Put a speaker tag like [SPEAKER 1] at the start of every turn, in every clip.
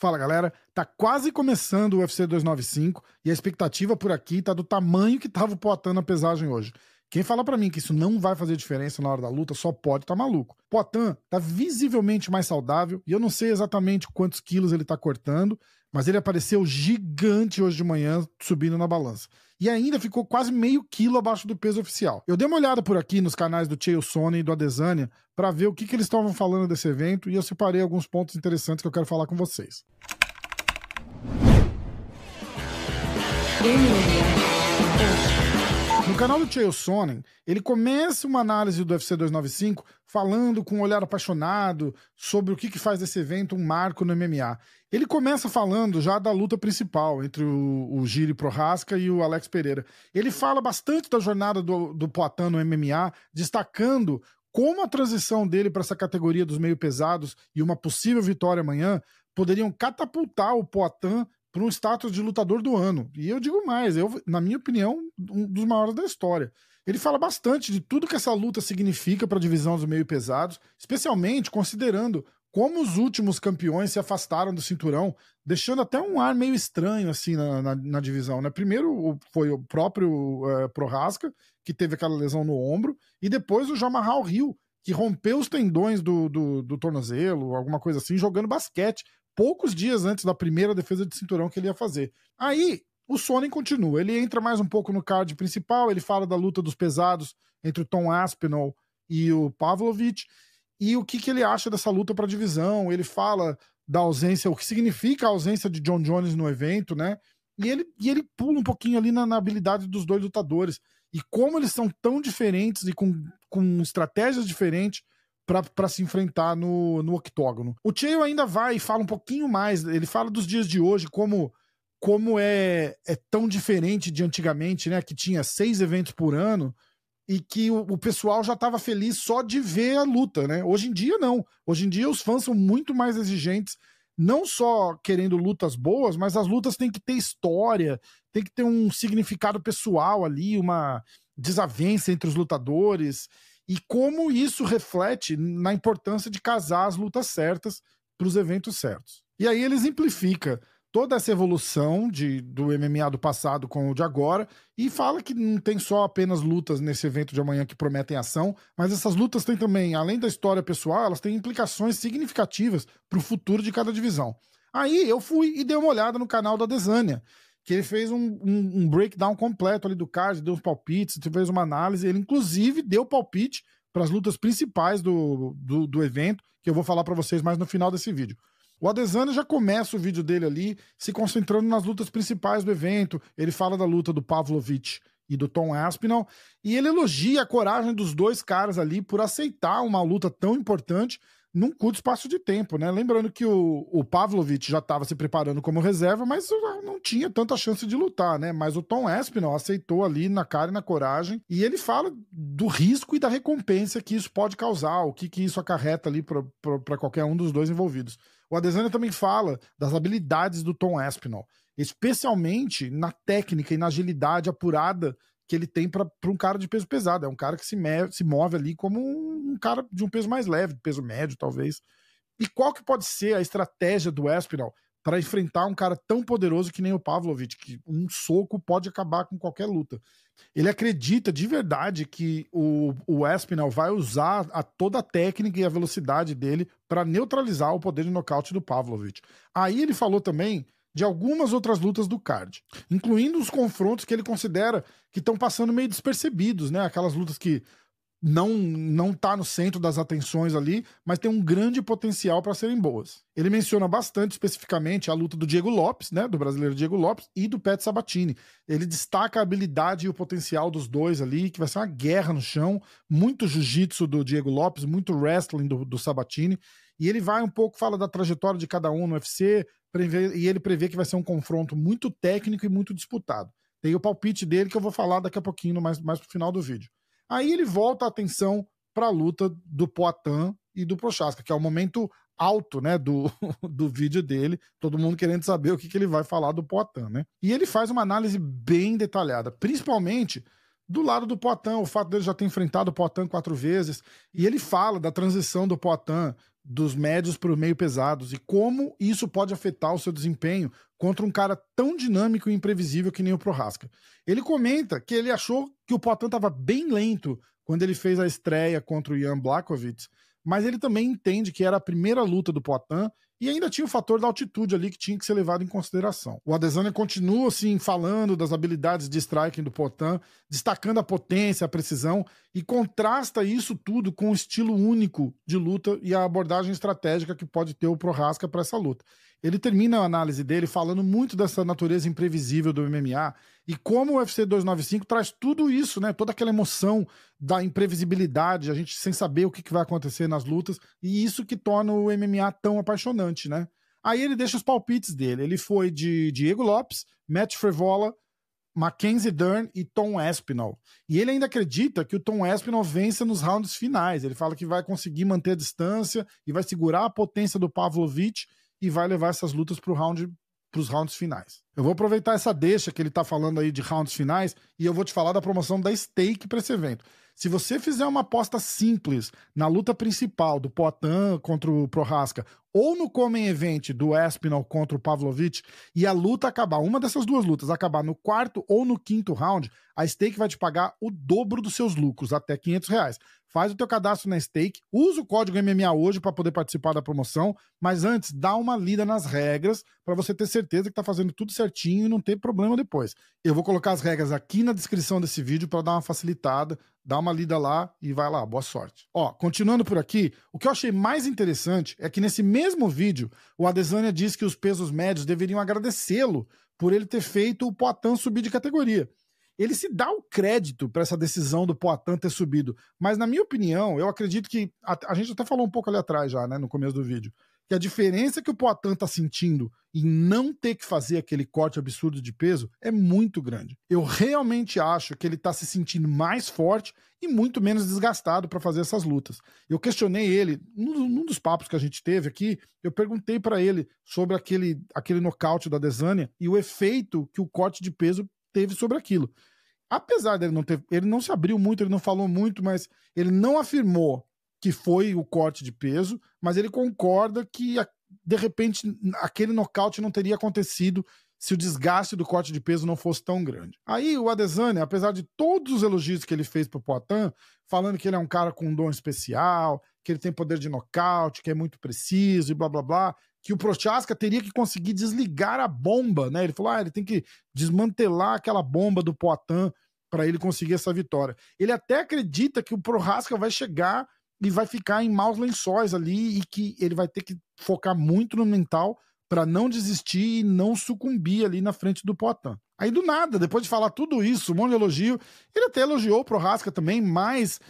[SPEAKER 1] Fala galera, tá quase começando o UFC 295 e a expectativa por aqui tá do tamanho que tava o Poitin na pesagem hoje. Quem fala para mim que isso não vai fazer diferença na hora da luta só pode tá maluco. Poitin tá visivelmente mais saudável e eu não sei exatamente quantos quilos ele tá cortando, mas ele apareceu gigante hoje de manhã subindo na balança. E ainda ficou quase meio quilo abaixo do peso oficial. Eu dei uma olhada por aqui nos canais do Chael e do Adesanya para ver o que, que eles estavam falando desse evento e eu separei alguns pontos interessantes que eu quero falar com vocês. No canal do Chael Sonnen, ele começa uma análise do UFC 295 falando com um olhar apaixonado sobre o que, que faz desse evento um marco no MMA. Ele começa falando já da luta principal entre o, o Giri Prohaska e o Alex Pereira. Ele fala bastante da jornada do, do Poitin no MMA, destacando como a transição dele para essa categoria dos meio pesados e uma possível vitória amanhã poderiam catapultar o Poitin para um status de lutador do ano. E eu digo mais, eu, na minha opinião, um dos maiores da história. Ele fala bastante de tudo que essa luta significa para a divisão dos meio pesados, especialmente considerando como os últimos campeões se afastaram do cinturão, deixando até um ar meio estranho assim na, na, na divisão. Né? Primeiro foi o próprio é, Prohaska, que teve aquela lesão no ombro, e depois o Jamarral Rio, que rompeu os tendões do, do, do, tornozelo, alguma coisa assim, jogando basquete, poucos dias antes da primeira defesa de cinturão que ele ia fazer. Aí o Sonnen continua, ele entra mais um pouco no card principal, ele fala da luta dos pesados entre o Tom Aspinall e o Pavlovich, e o que, que ele acha dessa luta para divisão. Ele fala da ausência, o que significa a ausência de John Jones no evento, né? E ele, e ele pula um pouquinho ali na, na habilidade dos dois lutadores. E como eles são tão diferentes e com, com estratégias diferentes para se enfrentar no, no octógono. O Cheio ainda vai e fala um pouquinho mais. Ele fala dos dias de hoje, como como é, é tão diferente de antigamente, né? Que tinha seis eventos por ano e que o, o pessoal já estava feliz só de ver a luta, né? Hoje em dia não. Hoje em dia os fãs são muito mais exigentes, não só querendo lutas boas, mas as lutas têm que ter história, tem que ter um significado pessoal ali, uma desavença entre os lutadores e como isso reflete na importância de casar as lutas certas para os eventos certos. E aí ele exemplifica toda essa evolução de, do MMA do passado com o de agora e fala que não tem só apenas lutas nesse evento de amanhã que prometem ação, mas essas lutas têm também, além da história pessoal, elas têm implicações significativas para o futuro de cada divisão. Aí eu fui e dei uma olhada no canal da Desânia, que ele fez um, um, um, breakdown completo ali do card, deu uns palpites, fez uma análise, ele inclusive deu palpite para as lutas principais do, do, do evento, que eu vou falar para vocês mais no final desse vídeo. O Adesanya já começa o vídeo dele ali se concentrando nas lutas principais do evento. Ele fala da luta do Pavlovich e do Tom Aspinall e ele elogia a coragem dos dois caras ali por aceitar uma luta tão importante num curto espaço de tempo, né? Lembrando que o, o Pavlovich já estava se preparando como reserva, mas não tinha tanta chance de lutar, né? Mas o Tom Aspinall aceitou ali na cara e na coragem, e ele fala do risco e da recompensa que isso pode causar, o que, que isso acarreta ali para qualquer um dos dois envolvidos. O Adesanya também fala das habilidades do Tom Aspinall, especialmente na técnica e na agilidade apurada que ele tem para um cara de peso pesado. É um cara que se, me, se move ali como um, um, cara de um peso mais leve, peso médio, talvez. E qual que pode ser a estratégia do Espinal para enfrentar um cara tão poderoso que nem o Pavlovich, que um soco pode acabar com qualquer luta? Ele acredita de verdade que o, o Espinal vai usar a, toda a técnica e a velocidade dele para neutralizar o poder de nocaute do Pavlovich. Aí ele falou também de algumas outras lutas do card, incluindo os confrontos que ele considera que estão passando meio despercebidos, né? Aquelas lutas que não não tá no centro das atenções ali, mas tem um grande potencial para serem boas. Ele menciona bastante especificamente a luta do Diego Lopes, né, do brasileiro Diego Lopes e do Pet Sabatini. Ele destaca a habilidade e o potencial dos dois ali, que vai ser uma guerra no chão, muito jiu-jitsu do Diego Lopes, muito wrestling do, do Sabatini, e ele vai um pouco fala da trajetória de cada um no UFC, prevê, e ele prevê que vai ser um confronto muito técnico e muito disputado. Tem o palpite dele que eu vou falar daqui a pouquinho, mais, mais pro final do vídeo. Aí ele volta a atenção para a luta do Poitin e do Prochaska, que é o momento alto, né, do, do vídeo dele, todo mundo querendo saber o que, que ele vai falar do Poitin, né? E ele faz uma análise bem detalhada, principalmente do lado do Poitin, o fato dele já ter enfrentado o Poitin quatro vezes, e ele fala da transição do Poitin dos médios para os meio pesados e como isso pode afetar o seu desempenho contra um cara tão dinâmico e imprevisível que nem o Prohaska. Ele comenta que ele achou que o Poitin estava bem lento quando ele fez a estreia contra o Ian Blakovic, mas ele também entende que era a primeira luta do Poitin e ainda tinha o fator da altitude ali que tinha que ser levado em consideração. O Adesanya continua assim falando das habilidades de striking do Potan, destacando a potência, a precisão e contrasta isso tudo com o estilo único de luta e a abordagem estratégica que pode ter o Prohaska para essa luta. Ele termina a análise dele falando muito dessa natureza imprevisível do MMA e como o UFC 295 traz tudo isso, né? Toda aquela emoção da imprevisibilidade, a gente sem saber o que vai acontecer nas lutas, e isso que torna o MMA tão apaixonante, né? Aí ele deixa os palpites dele. Ele foi de Diego Lopes, Matt Frevola, Mackenzie Dern e Tom Espinal. E ele ainda acredita que o Tom Espinal vença nos rounds finais. Ele fala que vai conseguir manter a distância e vai segurar a potência do Pavlovich e vai levar essas lutas para round, os rounds finais. Eu vou aproveitar essa deixa que ele está falando aí de rounds finais e eu vou te falar da promoção da Stake para esse evento. Se você fizer uma aposta simples na luta principal do Poitin contra o Prohaska ou no Common Event do Espinal contra o Pavlovich e a luta acabar, uma dessas duas lutas, acabar no quarto ou no quinto round, a Stake vai te pagar o dobro dos seus lucros, até 500 reais. Faz o teu cadastro na Stake, usa o código MMA hoje para poder participar da promoção, mas antes dá uma lida nas regras para você ter certeza que está fazendo tudo certinho e não ter problema depois. Eu vou colocar as regras aqui na descrição desse vídeo para dar uma facilitada, dá uma lida lá e vai lá, boa sorte. Ó, continuando por aqui, o que eu achei mais interessante é que nesse mesmo vídeo o Adesanya diz que os pesos médios deveriam agradecê-lo por ele ter feito o Poitin subir de categoria ele se dá o crédito para essa decisão do Poitin ter subido. Mas, na minha opinião, eu acredito que. A, a, gente até falou um pouco ali atrás já, né, no começo do vídeo. Que a diferença que o Poitin está sentindo em não ter que fazer aquele corte absurdo de peso é muito grande. Eu realmente acho que ele está se sentindo mais forte e muito menos desgastado para fazer essas lutas. Eu questionei ele, num, num, dos papos que a gente teve aqui, eu perguntei para ele sobre aquele, aquele nocaute da Desânia e o efeito que o corte de peso teve sobre aquilo apesar dele não ter. Ele não se abriu muito, ele não falou muito, mas ele não afirmou que foi o corte de peso, mas ele concorda que, de repente, aquele nocaute não teria acontecido se o desgaste do corte de peso não fosse tão grande. Aí o Adesanya, apesar de todos os elogios que ele fez pro Poitin, falando que ele é um cara com um dom especial, que ele tem poder de nocaute, que é muito preciso e blá blá blá, que o Prochaska teria que conseguir desligar a bomba, né? Ele falou: ah, ele tem que desmantelar aquela bomba do Poitin para ele conseguir essa vitória. Ele até acredita que o Prochaska vai chegar e vai ficar em maus lençóis ali e que ele vai ter que focar muito no mental para não desistir e não sucumbir ali na frente do Poitin. Aí do nada, depois de falar tudo isso, um monte de elogio, ele até elogiou o Prochaska também, mas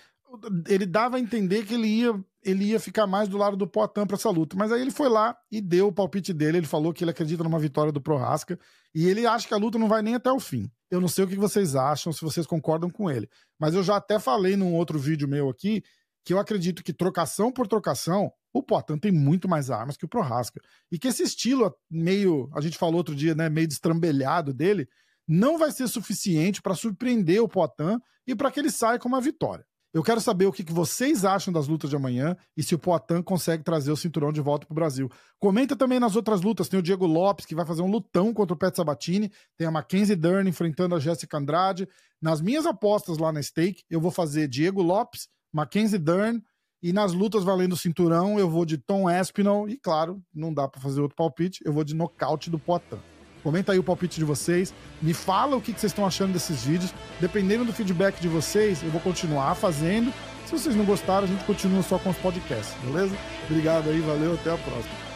[SPEAKER 1] ele dava a entender que ele ia, ele ia ficar mais do lado do Poitin para essa luta. Mas aí ele foi lá e deu o palpite dele. Ele falou que ele acredita numa vitória do Prohaska e ele acha que a luta não vai nem até o fim. Eu não sei o que vocês acham, se vocês concordam com ele. Mas eu já até falei num outro vídeo meu aqui que eu acredito que trocação por trocação, o Poitin tem muito mais armas que o Prohaska. E que esse estilo meio, a gente falou outro dia, né, meio destrambelhado dele, não vai ser suficiente para surpreender o Poitin e para que ele saia com uma vitória. Eu quero saber o que, vocês acham das lutas de amanhã e se o Poitin consegue trazer o cinturão de volta para o Brasil. Comenta também nas outras lutas. Tem o Diego Lopes, que vai fazer um lutão contra o Pet Sabatini. Tem a Mackenzie Dern enfrentando a Jessica Andrade. Nas minhas apostas lá na Stake, eu vou fazer Diego Lopes, Mackenzie Dern. E nas lutas valendo o cinturão, eu vou de Tom Espinal. E claro, não dá para fazer outro palpite, eu vou de nocaute do Poitin. Comenta aí o palpite de vocês. Me fala o que vocês estão achando desses vídeos. Dependendo do feedback de vocês, eu vou continuar fazendo. Se vocês não gostaram, a gente continua só com os podcasts, beleza? Obrigado aí, valeu, até a próxima.